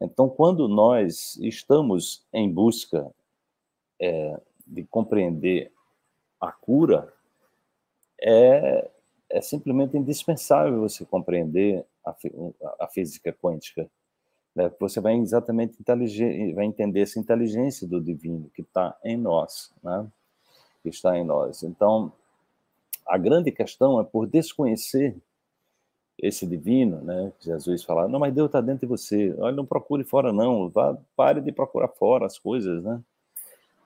Então, quando nós estamos em busca é, de compreender a cura, é, é simplesmente indispensável você compreender a, a física quântica. Né? Você vai exatamente vai entender essa inteligência do divino que está em nós, né? que está em nós. Então, a grande questão é por desconhecer esse divino, né? Jesus fala, não, mas Deus está dentro de você. Olha, não procure fora não, vá, pare de procurar fora as coisas, né?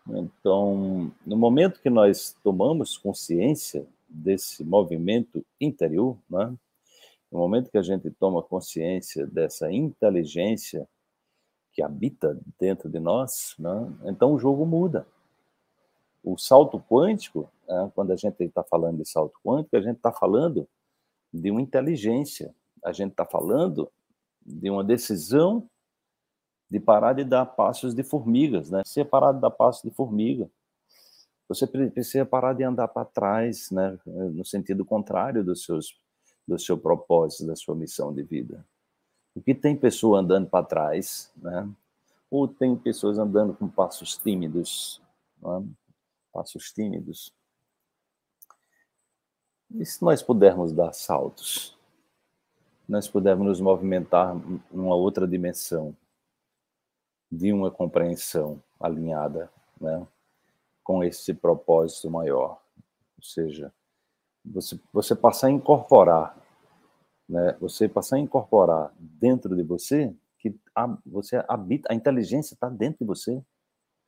Então, no momento que nós tomamos consciência desse movimento interior, né? No momento que a gente toma consciência dessa inteligência que habita dentro de nós, né? então o jogo muda. O salto quântico, né? quando a gente está falando de salto quântico, a gente está falando de uma inteligência. A gente está falando de uma decisão de parar de dar passos de formigas, né? Você parar de dar passos de formiga. Você precisa parar de andar para trás, né? No sentido contrário dos seus, do seu propósito, da sua missão de vida. Porque tem pessoa andando para trás, né? Ou tem pessoas andando com passos tímidos, né? passos tímidos. E se nós pudermos dar saltos? Nós pudermos nos movimentar numa outra dimensão de uma compreensão alinhada, né, com esse propósito maior. Ou seja, você, você passar a incorporar, né, você passar a incorporar dentro de você que a, você habita, a inteligência está dentro de você.